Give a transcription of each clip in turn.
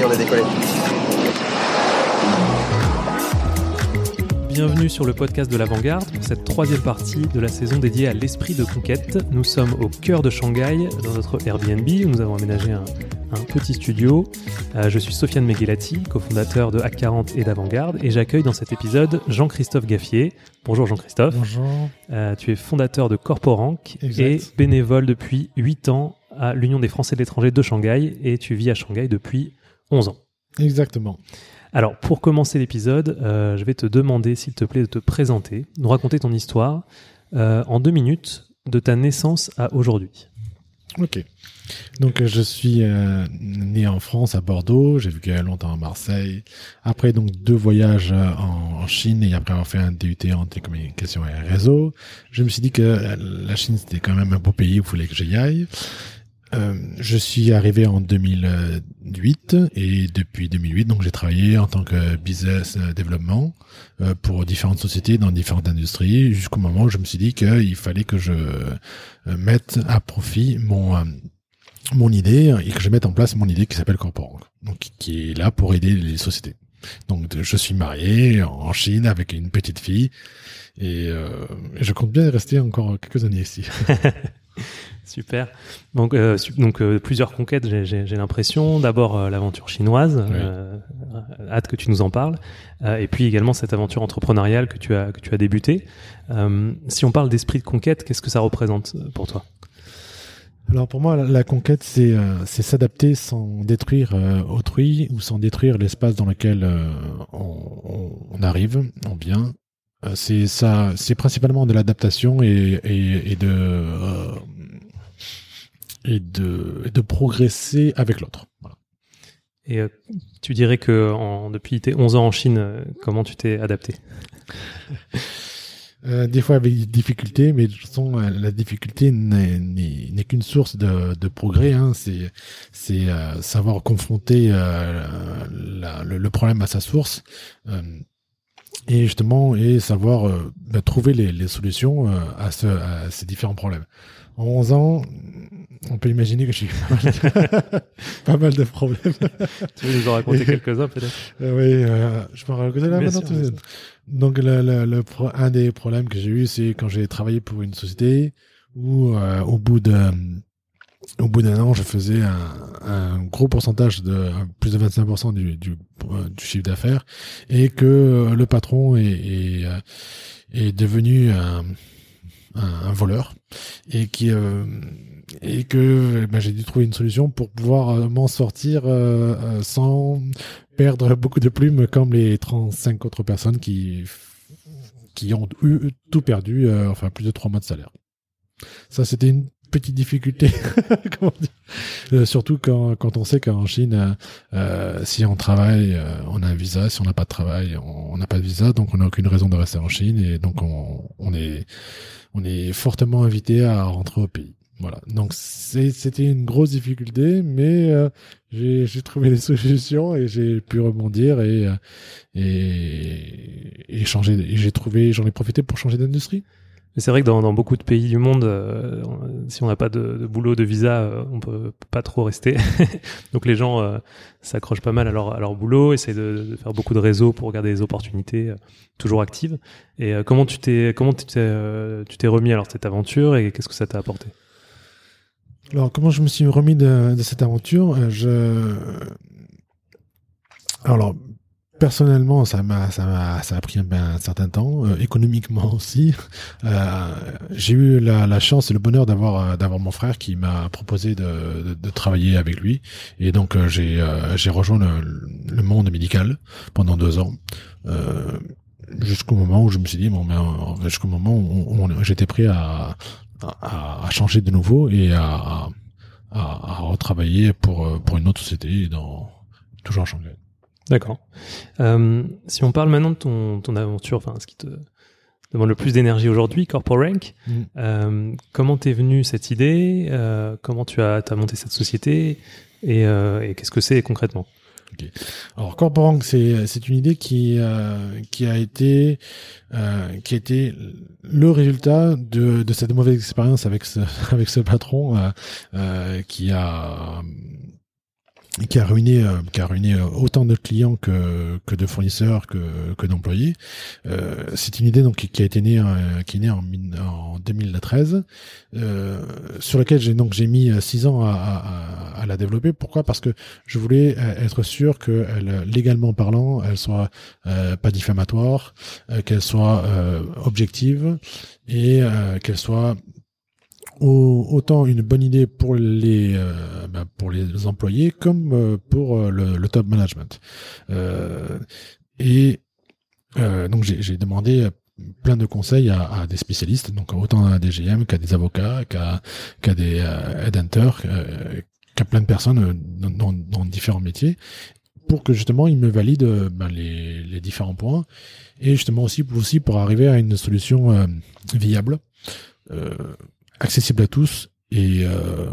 Y est, on a décollé. Bienvenue sur le podcast de l'Avant-Garde pour cette troisième partie de la saison dédiée à l'esprit de conquête. Nous sommes au cœur de Shanghai, dans notre Airbnb, où nous avons aménagé un, un petit studio. Euh, je suis Sofiane Meghelati, cofondateur de Hack40 et d'Avant-Garde, et j'accueille dans cet épisode Jean-Christophe Gaffier. Bonjour Jean-Christophe. Bonjour. Euh, tu es fondateur de Corporank Exact. et bénévole depuis 8 ans à l'Union des Français de l'étranger de Shanghai, et tu vis à Shanghai depuis 11 ans. Exactement. Alors, pour commencer l'épisode, euh, je vais te demander, s'il te plaît, de te présenter, nous raconter ton histoire euh, en deux minutes de ta naissance à aujourd'hui. Ok. Donc euh, je suis euh, né en France à Bordeaux. J'ai vécu longtemps à Marseille. Après donc deux voyages en, en Chine et après avoir fait un DUT en télécommunications et réseau, je me suis dit que la Chine c'était quand même un beau pays où il fallait que j'y aille. Euh, je suis arrivé en 2008 et depuis 2008 donc j'ai travaillé en tant que business euh, développement euh, pour différentes sociétés dans différentes industries jusqu'au moment où je me suis dit qu'il fallait que je mette à profit mon mon idée et que je mette en place mon idée qui s'appelle Corporang, donc qui est là pour aider les sociétés. Donc je suis marié en Chine avec une petite fille et je compte bien rester encore quelques années ici. Super. Donc, euh, donc euh, plusieurs conquêtes, j'ai- l'impression. D'abord euh, l'aventure chinoise, Oui. euh, hâte que tu nous en parles, Euh, et puis également cette aventure entrepreneuriale que tu as que tu as débutée. Euh, si on parle d'esprit de conquête, qu'est-ce que ça représente pour toi? Alors pour moi, la, la conquête, c'est euh, s'adapter sans détruire autrui ou sans détruire l'espace dans lequel euh, on- on arrive, on vient. Euh, c'est ça, c'est principalement de l'adaptation et, et, et de euh, et de et de progresser avec l'autre. Voilà. Et euh, tu dirais que en, depuis tes 11 ans en Chine, euh, comment tu t'es adapté? Euh, des fois avec des difficultés, mais de toute façon, la difficulté n'est qu'une source de, de progrès. Hein. C'est c'est euh, savoir confronter euh, la- le, le problème à sa source et justement et savoir euh, bah, trouver les, les solutions euh, à, ce, à ces différents problèmes. En 11 ans, on peut imaginer que j'ai eu pas mal, pas mal de problèmes. Tu veux nous en raconter quelques-uns peut-être? Euh, oui, euh, je peux raconter là maintenant. sûr, de. Donc le, le, le pro- un des problèmes que j'ai eu, c'est quand j'ai travaillé pour une société où euh, au bout de au bout d'un an, je faisais un, un gros pourcentage de plus de 25% du, du, euh, du chiffre d'affaires et que euh, le patron est, est, euh, est devenu un, un, voleur et qui euh, et que ben, j'ai dû trouver une solution pour pouvoir m'en sortir euh, sans perdre beaucoup de plumes comme les 35 autres personnes qui qui ont eu tout perdu, euh, enfin plus de trois mois de salaire. Ça, c'était une petite difficulté, comment dire Euh, surtout quand, quand on sait qu'en Chine, euh, euh, si on travaille, euh, on a un visa, si on n'a pas de travail, on n'a pas de visa, donc on n'a aucune raison de rester en Chine et donc on, on est on est fortement invité à rentrer au pays. Voilà. Donc c'était une grosse difficulté, mais euh, j'ai trouvé des solutions et j'ai pu rebondir et et, et changer. et J'ai trouvé, j'en ai profité pour changer d'industrie. Mais c'est vrai que dans, dans beaucoup de pays du monde, euh, si on n'a pas de, de boulot, de visa, euh, on peut pas trop rester. Donc les gens euh, s'accrochent pas mal à leur, à leur boulot, essayent de, de faire beaucoup de réseaux pour regarder les opportunités toujours actives. Et comment tu t'es comment tu t'es remis alors de cette aventure et qu'est-ce que ça t'a apporté? Alors comment je me suis remis de, de cette aventure? Je alors personnellement ça m'a ça m'a ça a pris un, ben, un certain temps euh, économiquement aussi. Euh, j'ai eu la, la chance et le bonheur d'avoir euh, d'avoir mon frère qui m'a proposé de, de, de travailler avec lui. Et donc euh, j'ai euh, j'ai rejoint le, le monde médical pendant deux ans. Euh, jusqu'au moment où je me suis dit bon ben jusqu'au moment où, où j'étais prêt à, à à changer de nouveau et à à, à retravailler pour pour une autre société dans toujours en Shanghai. D'accord. Euh, si on parle maintenant de ton, ton aventure, enfin ce qui te demande le plus d'énergie aujourd'hui, CorpoRank, Mm. euh, comment t'es venue cette idée euh, Comment tu as, as monté cette société Et, euh, et qu'est-ce que c'est concrètement? Alors Corporank, c'est c'est une idée qui euh, qui a été euh, qui a été le résultat de de cette mauvaise expérience avec ce avec ce patron qui a qui a ruiné euh, qui a ruiné euh, autant de clients que que de fournisseurs que que d'employés. Euh, c'est une idée donc qui, a été née euh, qui est née en, en 2013 euh, sur laquelle j'ai donc j'ai mis six ans à, à, à- la développer. Pourquoi? Parce que je voulais être sûr que elle, légalement parlant, elle soit euh, pas diffamatoire, qu'elle soit objective et qu'elle soit au- autant une bonne idée pour les euh, ben, pour les employés comme euh, pour euh, le, top management. Et donc j'ai demandé plein de conseils à, à des spécialistes, donc autant à des GM qu'à des avocats, qu'à qu'à des headhunters, qu'à plein de personnes dans, dans, dans différents métiers, pour que justement ils me valident ben, les, les différents points et justement aussi aussi pour arriver à une solution euh, viable, euh, accessible à tous et, euh,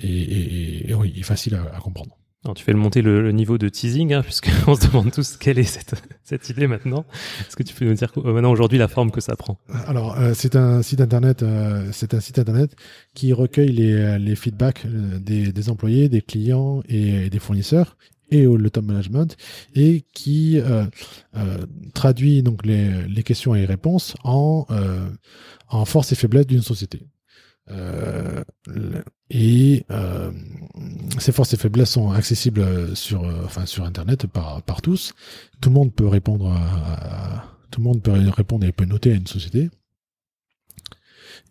et, et, et oui, et facile à, à comprendre. Alors, tu fais le monter le, le niveau de teasing, hein, puisqu'on se demande tous quelle est cette, cette idée maintenant. Est-ce que tu peux nous dire euh, maintenant aujourd'hui la forme que ça prend? Alors, euh, c'est un site internet, euh, c'est un site internet qui recueille les, euh, les feedbacks euh, des, des employés, des clients et, des fournisseurs et au- le top management et qui euh, euh, traduit donc les, les questions et les réponses en euh, en force et faiblesse d'une société. Euh, et euh, ces forces et faiblesses sont accessibles sur euh, enfin sur internet par par tous. Tout le monde peut répondre à, tout le monde peut répondre et peut noter à une société.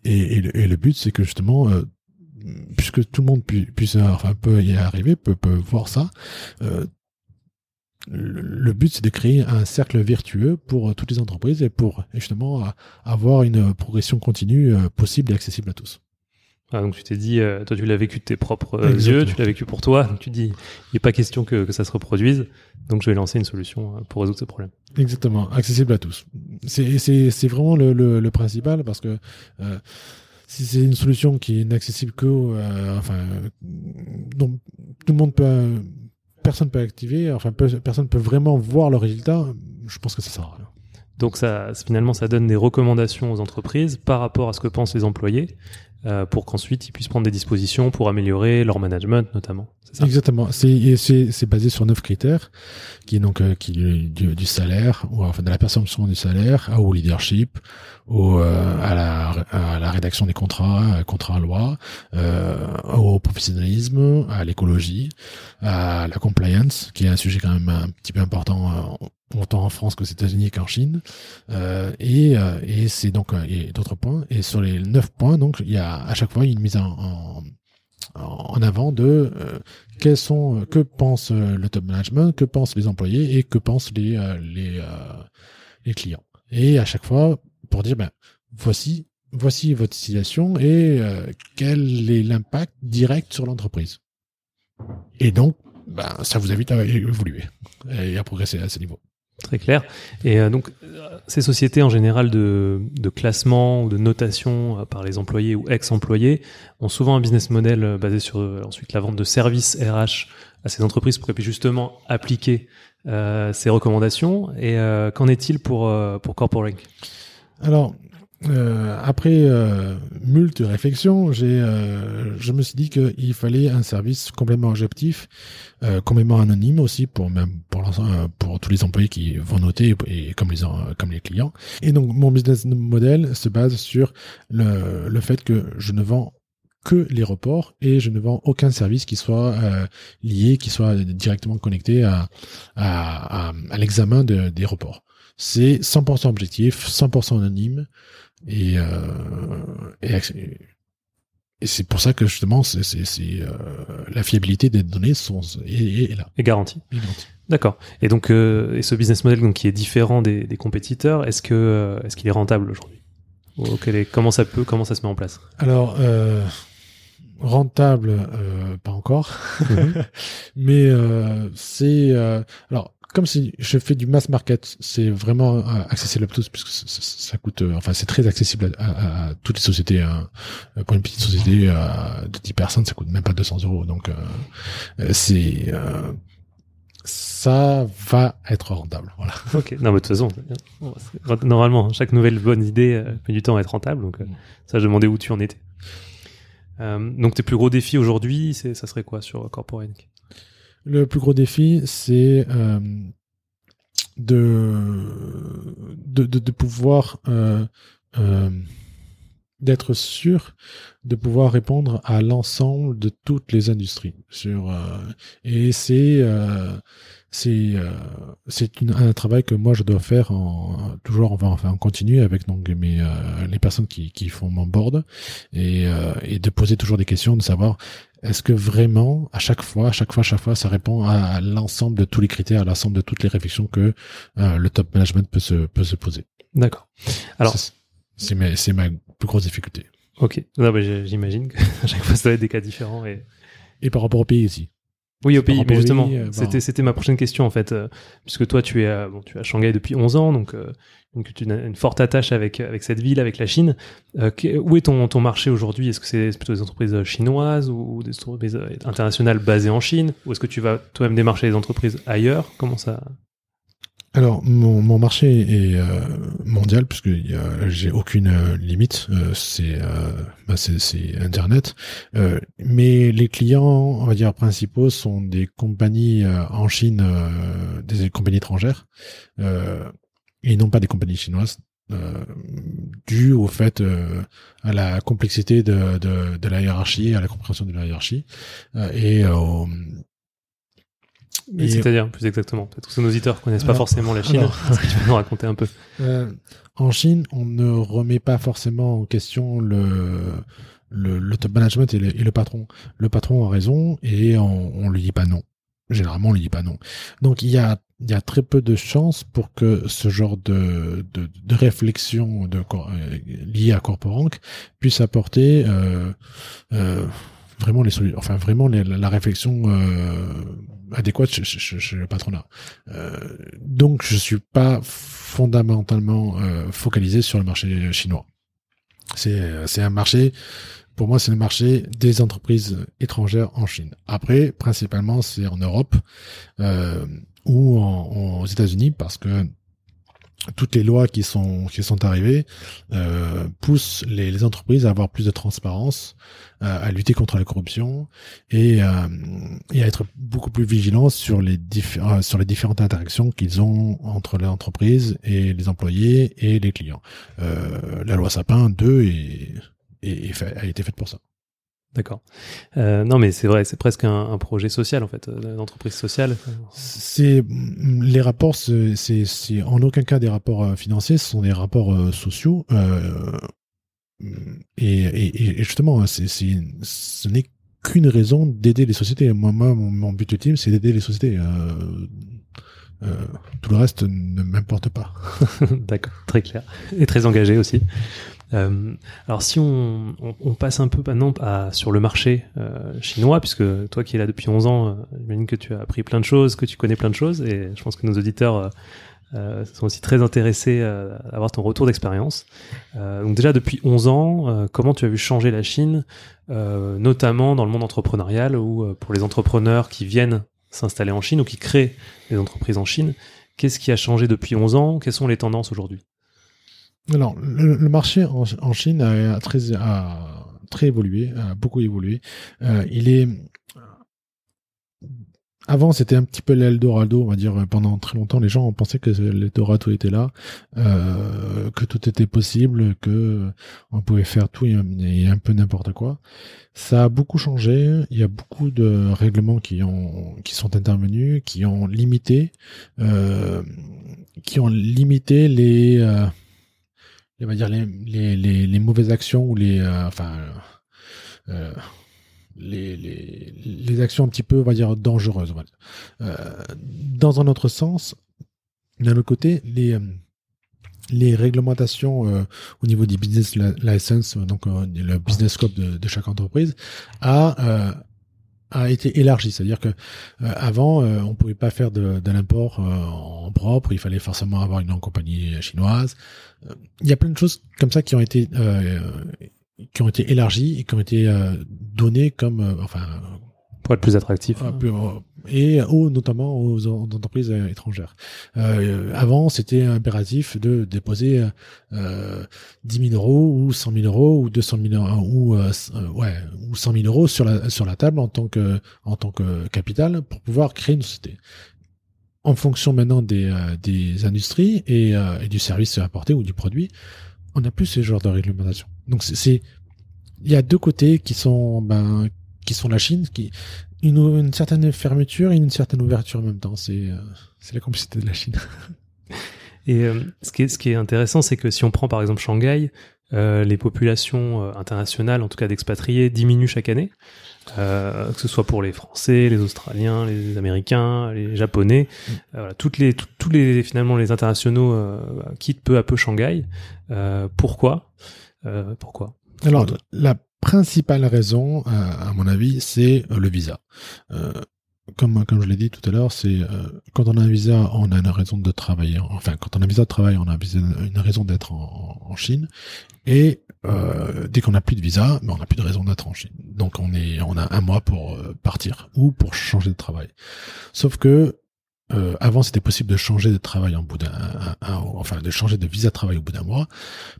Et, le, but, c'est que justement, euh, puisque tout le monde pu- puisse, enfin, peut y arriver, peut, peut voir ça, le, but, c'est de créer un cercle vertueux pour toutes les entreprises et pour justement avoir une progression continue possible et accessible à tous. Ah, donc tu t'es dit, euh, toi tu l'as vécu de tes propres euh, yeux, tu l'as vécu pour toi, donc tu dis, il n'est pas question que, que ça se reproduise, donc je vais lancer une solution euh, pour résoudre ce problème. Exactement, accessible à tous. C'est vraiment le, le, le principal parce que si c'est une solution qui est inaccessible que enfin dont tout le monde peut personne peut activer, enfin peu- personne peut vraiment voir le résultat, je pense que ça sert à rien. Donc ça, finalement, ça donne des recommandations aux entreprises par rapport à ce que pensent les employés, pour qu'ensuite ils puissent prendre des dispositions pour améliorer leur management notamment. Exactement. C'est basé sur neuf critères, qui est donc euh, qui du, du salaire, ou enfin de la perception du salaire, au leadership, au euh, à la à la rédaction des contrats, euh, contrats loi, euh, au professionnalisme, à l'écologie, à la compliance, qui est un sujet quand même un petit peu important euh, autant en France qu'aux États-Unis qu'en Chine. Euh, et euh, et c'est donc et d'autres points. Et sur les neuf points, donc il y a à chaque fois une mise en, en en avant de euh, quels sont euh, que pense euh, le top management, que pensent les employés et que pensent les euh, les les clients. Et à chaque fois pour dire ben voici voici votre situation et quel est l'impact direct sur l'entreprise. Et donc ben ça vous invite à évoluer et à progresser à ce niveau. Très clair. Et euh, donc, ces sociétés en général de, de classement ou de notation euh, par les employés ou ex-employés ont souvent un business model euh, basé sur ensuite la vente de services RH à ces entreprises pour qu'elles puissent justement appliquer euh, ces recommandations. Et euh, qu'en est-il pour, pour Corporate Alors, euh, après euh, moult réflexions, j'ai, euh, je me suis dit qu'il fallait un service complètement objectif, euh, complètement anonyme aussi pour même euh, pour tous les employés qui vont noter et, comme les comme les clients. Et donc mon business model se base sur le, le fait que je ne vends que les reports et je ne vends aucun service qui soit euh, lié, qui soit directement connecté à, à, à, à l'examen de- des reports. C'est 100% objectif, 100% anonyme et, euh, et, et c'est pour ça que justement c'est, c'est, euh, la fiabilité des données sont, est, là. est garanti est garantie. D'accord. Et donc, euh, et ce business model donc, qui est différent des, des compétiteurs, est-ce que euh, est-ce qu'il est rentable aujourd'hui? Comment ça peut, comment ça se met en place? Alors, euh, rentable, euh, pas encore, mais euh, c'est euh, alors comme si je fais du mass market, c'est vraiment euh, accessible à tous puisque ça, coûte, euh, enfin c'est très accessible à, toutes les sociétés. hein. Euh, Pour une petite société de 10 personnes, ça coûte même pas 200 euros, donc c'est ça va être rentable. Voilà. Ok, non, mais de toute façon, normalement, chaque nouvelle bonne idée met du temps à être rentable, donc ça, je demandais où tu en étais. Donc, tes plus gros défis aujourd'hui, ça serait quoi sur Corporate? Le plus gros défi, c'est euh, de, pouvoir euh, euh, d'être sûr de pouvoir répondre à l'ensemble de toutes les industries. Sur euh, et c'est euh, c'est euh, c'est une- un travail que moi je dois faire en toujours enfin, enfin en continu avec donc mes euh, les personnes qui qui font mon board et euh, et de poser toujours des questions de savoir est-ce que vraiment, à chaque fois, à chaque fois, à chaque fois, ça répond à, à l'ensemble de tous les critères, à l'ensemble de toutes les réflexions que euh, le top management peut se, peut se poser D'accord. Alors- C'est- ma, c'est ma plus grosse difficulté. Ok. Non, mais j'imagine que à chaque fois, ça doit être des cas différents. Et... Et par rapport au pays aussi. Oui, au pays, mais justement, euh, bon. c'était, c'était ma prochaine question, en fait, euh, puisque toi, tu es, à- bon, tu es à Shanghai depuis 11 ans, donc, euh, as une forte attache avec, avec cette ville, avec la Chine. Euh, où est ton, ton marché aujourd'hui? Est-ce que c'est plutôt des entreprises chinoises ou des entreprises internationales basées en Chine? Ou est-ce que tu vas toi-même démarcher les entreprises ailleurs? Comment ça Alors, mon, marché est euh, mondial puisque j'ai aucune euh, limite. euh, c'est euh, bah, Internet. Euh, mais les clients, on va dire principaux, sont des compagnies en Chine, des compagnies étrangères, et non pas des compagnies chinoises. Dû au fait à la complexité de, de, de la hiérarchie, à la compréhension de la hiérarchie et Et C'est-à-dire, plus exactement, peut-être que nos auditeurs connaissent pas forcément la Chine. alors- Est-ce que tu peux nous raconter un peu Euh, en Chine, on ne remet pas forcément en question le, le, le top management et le, et le patron. Le patron a raison et on, on lui dit pas non. Généralement, on lui dit pas non. Donc, il y a, il y a très peu de chances pour que ce genre de, de, de réflexion de, euh, liée à Corporank puisse apporter euh, euh, vraiment les solu- enfin vraiment la, la réflexion euh, adéquate chez, chez- chez le patronat. Euh, donc, je suis pas fondamentalement euh, focalisé sur le marché chinois. C'est c'est un marché, pour moi, c'est le marché des entreprises étrangères en Chine. Après, principalement, c'est en Europe euh, ou en- aux États-Unis parce que toutes les lois qui sont qui sont arrivées euh, poussent les, entreprises à avoir plus de transparence, euh, à lutter contre la corruption et, euh, et à être beaucoup plus vigilants sur les sur les différentes interactions qu'ils ont entre l'entreprise et les employés et les clients. La loi Sapin 2 est, a été faite pour ça. D'accord. Euh, non, mais c'est vrai, c'est presque un, un projet social, en fait, euh, d'entreprise sociale. C'est les rapports, c'est en aucun cas des rapports euh, financiers, ce sont des rapports euh, sociaux. euh, et, et, et justement, c'est c'est- ce n'est qu'une raison d'aider les sociétés. Moi, moi, mon, mon but ultime, c'est d'aider les sociétés. Euh, tout le reste ne m'importe pas. D'accord, très clair. Et très engagé aussi. Euh, alors si on, passe un peu maintenant sur le marché euh, chinois, puisque toi qui es là depuis 11 ans, j'imagine que tu as appris plein de choses, que tu connais plein de choses, et je pense que nos auditeurs sont aussi très intéressés à avoir ton retour d'expérience. Donc déjà depuis 11 ans, comment tu as vu changer la Chine, notamment dans le monde entrepreneurial, ou pour les entrepreneurs qui viennent s'installer en Chine ou qui créent des entreprises en Chine, qu'est-ce qui a changé depuis 11 ans? Quelles sont les tendances aujourd'hui? Alors, le, marché en, Chine a, a très, a très évolué, a beaucoup évolué. Euh, il est avant, c'était un petit peu l'Eldorado, on va dire. Pendant très longtemps, les gens pensaient que l'Eldorado était là, euh, que tout était possible, que on pouvait faire tout et, un peu n'importe quoi. Ça a beaucoup changé. Il y a beaucoup de règlements qui ont, qui sont intervenus, qui ont limité, euh, qui ont limité les, euh, on va dire les, les, les, les mauvaises actions ou les, euh, enfin. Euh, les, les, les actions un petit peu, on va dire, dangereuses. Euh, dans un autre sens, d'un autre côté, les, les réglementations euh, au niveau des business li- license, euh, donc euh, le business scope de, chaque entreprise, a euh, a été élargi. C'est-à-dire que euh, avant, euh, on pouvait pas faire de, l'import euh, en propre. Il fallait forcément avoir une compagnie chinoise. Euh, Il y a plein de choses comme ça qui ont été euh, qui ont été élargies et qui ont été euh, comme euh, enfin Pour être plus attractif. peu, euh, et aux, notamment aux, en- entreprises euh, étrangères. Euh, avant, c'était impératif de déposer euh, 10 000 euros ou 100 000 euros ou 200 000 euros ou euh, euh, ouais ou 100 000 euros sur la sur la table en tant que en tant que capital pour pouvoir créer une société. En fonction maintenant des euh, des industries et, euh, et du service apporté ou du produit, on n'a plus ce genre de réglementation. Donc c'est il y a deux côtés qui sont ben qui sont la Chine qui une, une certaine fermeture et une certaine ouverture en même temps. C'est euh, c'est la complicité de la Chine. Et euh, ce, qui est, ce qui est intéressant, c'est que si on prend par exemple Shanghai, euh, les populations euh, internationales, en tout cas d'expatriés, diminuent chaque année. Euh, que ce soit pour les Français, les Australiens, les Américains, les Japonais, Mm. Euh, voilà, toutes les, tout- tous les finalement les internationaux euh, quittent peu à peu Shanghai. Euh, pourquoi? Euh, Pourquoi? Alors la principale raison, euh, à mon avis, c'est euh, le visa. Euh, comme comme je l'ai dit tout à l'heure, c'est euh, quand on a un visa, on a une raison de travailler. Enfin, quand on a un visa de travail, on a une, raison d'être en, en Chine. Et euh, dès qu'on n'a plus de visa, ben, on n'a plus de raison d'être en Chine. Donc on est, on a un mois pour euh, partir ou pour changer de travail. Sauf que euh, avant, c'était possible de changer de travail en bout d'un, un- un- enfin de changer de visa de travail au bout d'un mois.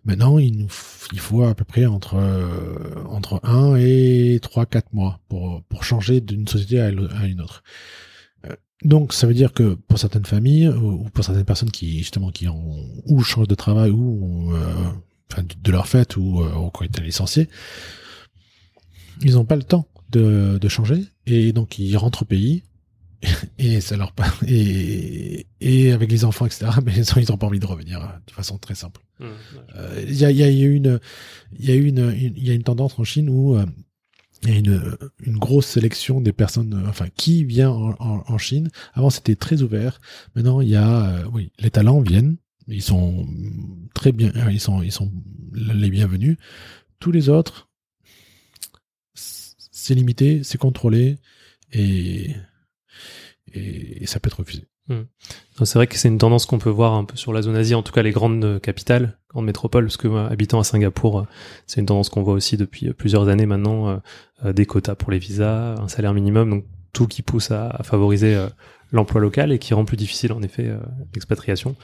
Maintenant, il nous, faut à peu près entre euh, entre un et trois quatre mois pour pour changer d'une société à une autre. Euh, Donc, ça veut dire que pour certaines familles ou ou pour certaines personnes qui justement qui ont ou changent de travail ou euh, enfin de- leur fait ou euh, ont été licenciés, ils n'ont pas le temps de, de changer et donc ils rentrent au pays et ça leur et et avec les enfants etc. Mais ils ont, ils ont pas envie de revenir euh, de façon très simple. Euh, Il y, a, y a une, il y a une, il y a une tendance en Chine où euh, il y a une, une grosse sélection des personnes, euh, enfin, qui vient en, en, en Chine. Avant, c'était très ouvert. Maintenant, il y a, euh, oui, les talents viennent. Ils sont très bien, ils sont, ils sont les bienvenus. Tous les autres, c'est limité, c'est contrôlé et, et, et ça peut être refusé. Non, C'est vrai que c'est une tendance qu'on peut voir un peu sur la zone Asie, en tout cas les grandes euh, capitales, grandes métropoles, parce que moi, habitant à Singapour, euh, c'est une tendance qu'on voit aussi depuis euh, plusieurs années maintenant, euh, euh, des quotas pour les visas, un salaire minimum, donc tout qui pousse à, à favoriser euh, l'emploi local et qui rend plus difficile en effet euh, l'expatriation.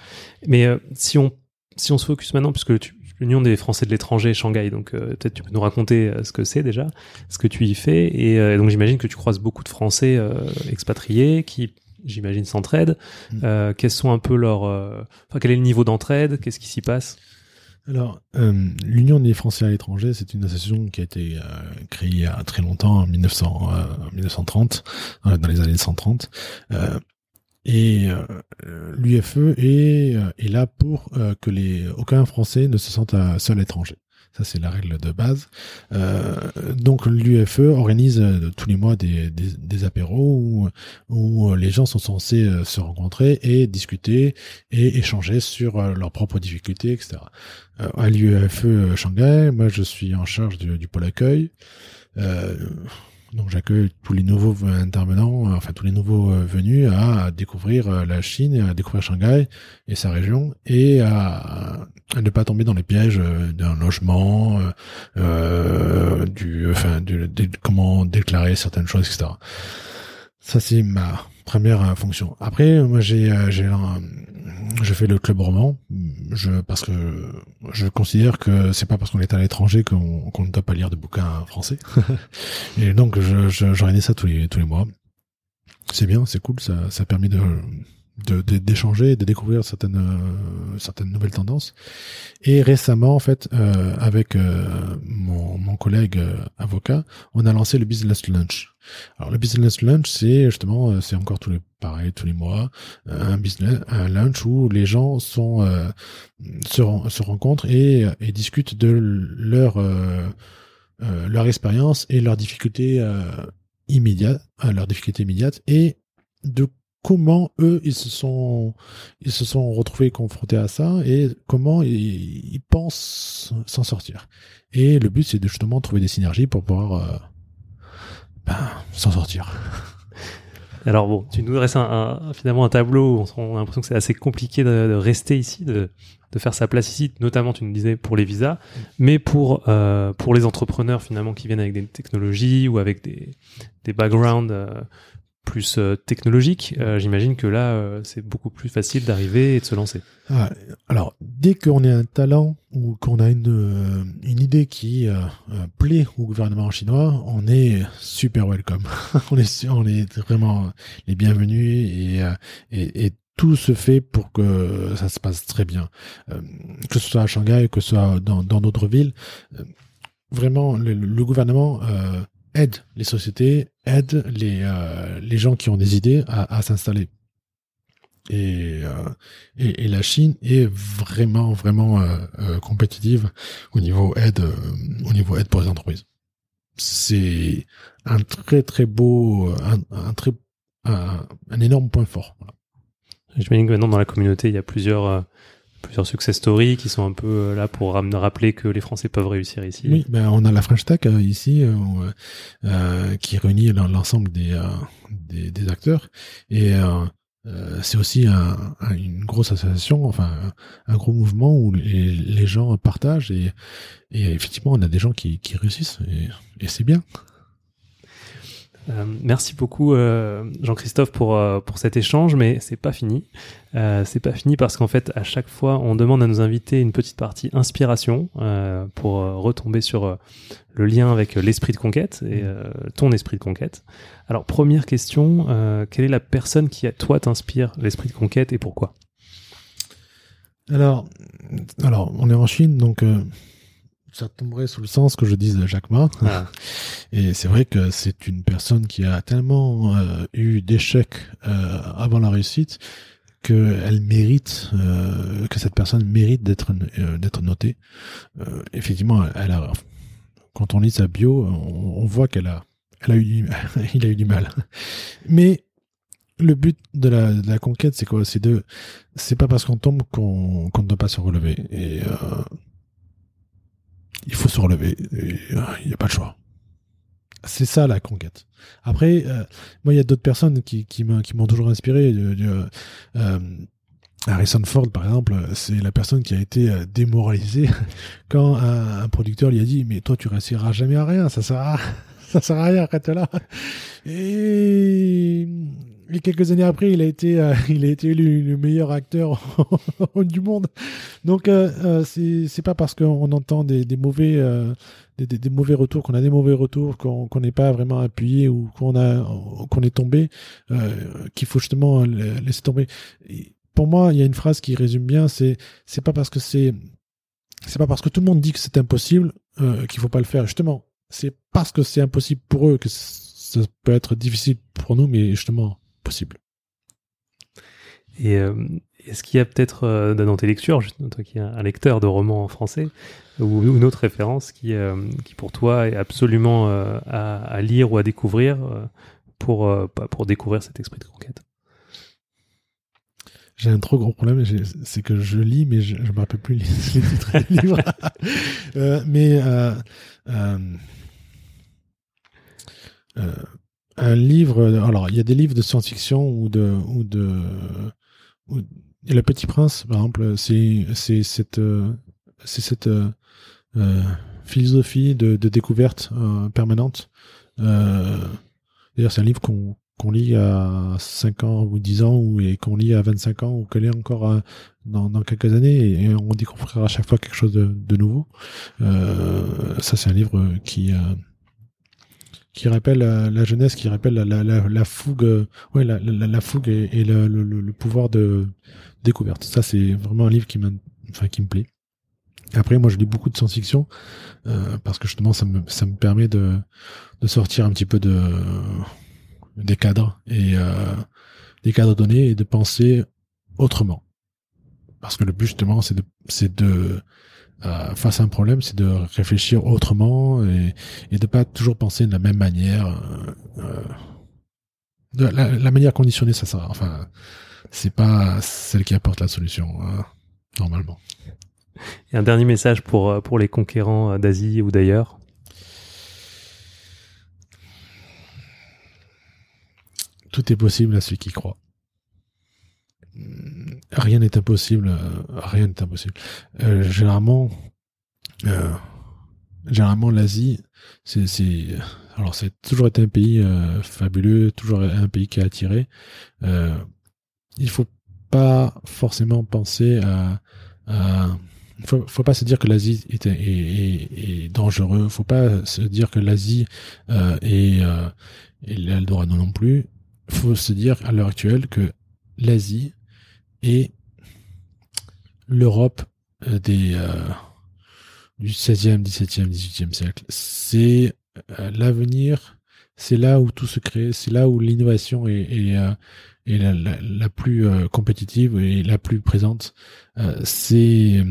Mais euh, si on si on se focus maintenant, puisque tu- l'Union des Français de l'étranger, Shanghai, donc euh, peut-être tu peux nous raconter euh, ce que c'est déjà, ce que tu y fais, et euh, donc j'imagine que tu croises beaucoup de Français euh, expatriés qui j'imagine s'entraident. Mm. Euh, quels sont un peu leurs, euh, enfin quel est le niveau d'entraide, qu'est-ce qui s'y passe? Alors, euh, l'Union des Français à l'étranger, c'est une association qui a été euh, créée il y a très longtemps, en 1900, euh, 1930, euh, dans les années 130. Euh, et euh, l'UFE est, euh, est là pour euh, que les aucun Français ne se sente seul à l'étranger. Ça, c'est la règle de base. Euh, donc, l'UFE organise euh, tous les mois des, des, des apéros où, où les gens sont censés euh, se rencontrer et discuter et échanger sur euh, leurs propres difficultés, etc. Euh, à l'UEFE Shanghai, moi je suis en charge du, du pôle accueil. Euh, donc j'accueille tous les nouveaux intervenants, euh, enfin tous les nouveaux euh, venus à, découvrir euh, la Chine, à découvrir Shanghai et sa région, et à, ne pas tomber dans les pièges d'un logement, euh, du, enfin, du, du- comment déclarer certaines choses, etc. Ça c'est ma première fonction. Après, moi j'ai, j'ai un- je fais le club roman, je parce que je considère que c'est pas parce qu'on est à l'étranger qu'on ne doit pas lire de bouquins français. Et donc je, je j'organise ça tous les tous les mois. C'est bien, c'est cool, ça ça permet de de- de- d'échanger, de, découvrir certaines euh, certaines nouvelles tendances. Et récemment, en fait, euh, avec euh, mon, mon collègue euh, avocat, on a lancé le Business Lunch. Alors le Business Lunch, c'est justement, euh, c'est encore tous les pareil tous les mois, euh, un business, un lunch où les gens sont se, se rencontrent et, et discutent de leur leur expérience et leurs difficultés immédiates, leurs difficultés immédiates et de comment eux ils se sont ils se sont retrouvés confrontés à ça et comment ils, pensent s'en sortir. Et le but c'est de justement trouver des synergies pour pouvoir euh, ben, s'en sortir. Alors bon, tu nous dresses un, finalement un tableau où on, a l'impression que c'est assez compliqué de, de rester ici, de, de faire sa place ici, notamment tu nous disais pour les visas, mais pour euh, pour les entrepreneurs finalement qui viennent avec des technologies ou avec des des backgrounds euh, plus euh, technologiques, euh, j'imagine que là euh, c'est beaucoup plus facile d'arriver et de se lancer. Ah, alors, dès qu'on a un talent ou qu'on a une, une idée qui plaît au gouvernement chinois, on est super welcome. on, est, on est vraiment les bienvenus et, et, tout se fait pour que ça se passe très bien. Que ce soit à Shanghai, que ce soit dans d'autres villes. vraiment, le, gouvernement aide les sociétés, aide les, euh, les gens qui ont des idées à, s'installer. Et, euh, et, et la Chine est vraiment vraiment euh, compétitive au niveau aide au niveau aide pour les entreprises. C'est un très très beau un, très un, énorme point fort. Voilà. J'imagine que maintenant dans la communauté il y a plusieurs plusieurs success stories qui sont un peu euh, là pour rappeler que les Français peuvent réussir ici. Oui, ben on a la French Tech euh, ici euh, qui réunit l'en- l'ensemble des, des acteurs et c'est aussi un, un- une grosse association, enfin un, gros mouvement où les, gens partagent et, effectivement on a des gens qui, réussissent et c'est bien. Euh, merci beaucoup euh, Jean-Christophe pour euh, pour cet échange, mais c'est pas fini. C'est pas fini parce qu'en fait à chaque fois on demande à nos invités une petite partie inspiration pour retomber sur le lien avec l'esprit de conquête et ton esprit de conquête. Alors première question, quelle est la personne qui à toi t'inspire l'esprit de conquête et pourquoi? Alors, alors on est en Chine donc ça tomberait sous le sens que je dise Jacques Ma. Ah, Et c'est vrai que c'est une personne qui a tellement euh, eu d'échecs euh, avant la réussite que elle mérite, euh, que cette personne mérite d'être d'être notée. Effectivement, elle a, quand on lit sa bio, on, on voit qu'elle a, elle a eu, du- il a eu du mal. Mais le but de la, de la conquête, c'est quoi? C'est de, c'est pas parce qu'on tombe qu'on qu'on ne doit pas se relever. Et il faut se relever. Euh, Il n'y a pas le choix. C'est ça la conquête. Après, euh, moi, il y a d'autres personnes qui, qui m'ont toujours inspiré. Euh, Harrison Ford, par exemple, c'est la personne qui a été démoralisée quand un, un producteur lui a dit "Mais toi, tu réussiras jamais à rien. Ça sert à, ça sert à rien. Arrête là." Et, et quelques années après, il a été, euh, il a été élu le meilleur acteur du monde. Donc, euh, euh, c'est pas parce qu'on entend des, mauvais des, mauvais retours, qu'on a des mauvais retours, qu'on n'est pas vraiment appuyé ou qu'on est tombé, qu'il faut justement laisser tomber. Pour moi, il y a une phrase qui résume bien, c'est c'est pas parce que c'est c'est pas parce que tout le monde dit que c'est impossible qu'il faut pas le faire. Justement, c'est parce que c'est impossible pour eux que ça peut être difficile pour nous, mais justement possible. Et euh, est-ce qu'il y a peut-être euh, dans tes lectures, juste toi qui es un lecteur de romans en français, ou, ou une autre référence qui, euh, qui pour toi est absolument euh, à, à lire ou à découvrir pour, euh, pour découvrir cet esprit de conquête? J'ai un trop gros problème, c'est que je lis, mais je, je me rappelle plus les, les titres des livres. Euh, mais euh, euh, euh, un livre, alors il y a des livres de science-fiction ou de ou de ou- et le Petit Prince, par exemple, c'est cette euh, c'est cette euh, euh, philosophie de, de découverte euh, permanente. Euh, D'ailleurs, c'est un livre qu'on qu'on lit à 5 ans ou 10 ans ou et qu'on lit à 25 ans ou qu'on lit encore à- dans, dans quelques années et, et on découvrira à chaque fois quelque chose de, de nouveau. Euh, ça, c'est un livre qui euh, qui rappelle la, la jeunesse, qui rappelle la, fougue, euh, ouais, la, fougue et, le, pouvoir de découverte. Ça, c'est vraiment un livre qui enfin, qui me plaît. Après, moi, je lis beaucoup de science-fiction euh, parce que justement, ça me, ça me permet de, sortir un petit peu de des cadres et euh, des cadres donnés et de penser autrement. Parce que le but justement, c'est de, c'est de euh, face à un problème, c'est de réfléchir autrement et, et de pas toujours penser de la même manière. euh, euh. la, la manière conditionnée, ça sera, enfin, c'est pas celle qui apporte la solution euh, normalement. Et un dernier message pour euh, pour les conquérants d'Asie ou d'ailleurs. Tout est possible à ceux qui croient. Rien n'est impossible. Rien n'est impossible. Euh, généralement, euh, généralement l'Asie, c'est, alors c'est toujours été un pays euh, fabuleux, toujours un pays qui a attiré. Euh, il faut pas forcément penser à, à faut, faut pas se dire que l'Asie est, est, est, est, dangereux. Faut pas se dire que l'Asie euh, euh, est l'Eldorado non plus. Faut se dire à l'heure actuelle que l'Asie est l'Europe euh, des euh, du 16e, 17e, 18e siècle. C'est euh, l'avenir, c'est là où tout se crée, c'est là où l'innovation est, est, euh, est la, la, plus compétitive et la plus présente. c'est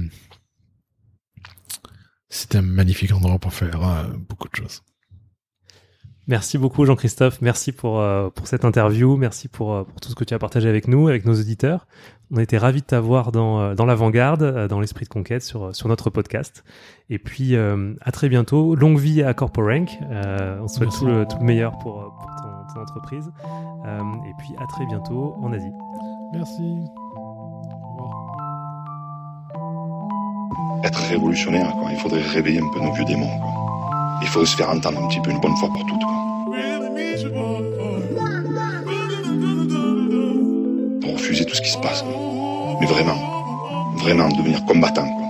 c'est un magnifique endroit pour faire beaucoup de choses. Merci beaucoup Jean-Christophe, merci pour, euh, pour cette interview, merci pour, euh, pour tout ce que tu as partagé avec nous, avec nos auditeurs. On a été ravis de t'avoir dans, euh, dans l'avant-garde, dans l'esprit de conquête sur, sur notre podcast. Et puis à très bientôt, longue vie à Corporank, on souhaite tout le, tout le, meilleur pour, pour ton, ton entreprise. et puis à très bientôt en Asie. Merci. Être révolutionnaire, quoi. il faudrait réveiller un peu nos vieux démons. Quoi. Il faudrait se faire entendre un petit peu une bonne fois pour toutes. Pour refuser tout ce qui se passe. Mais vraiment, vraiment devenir combattant.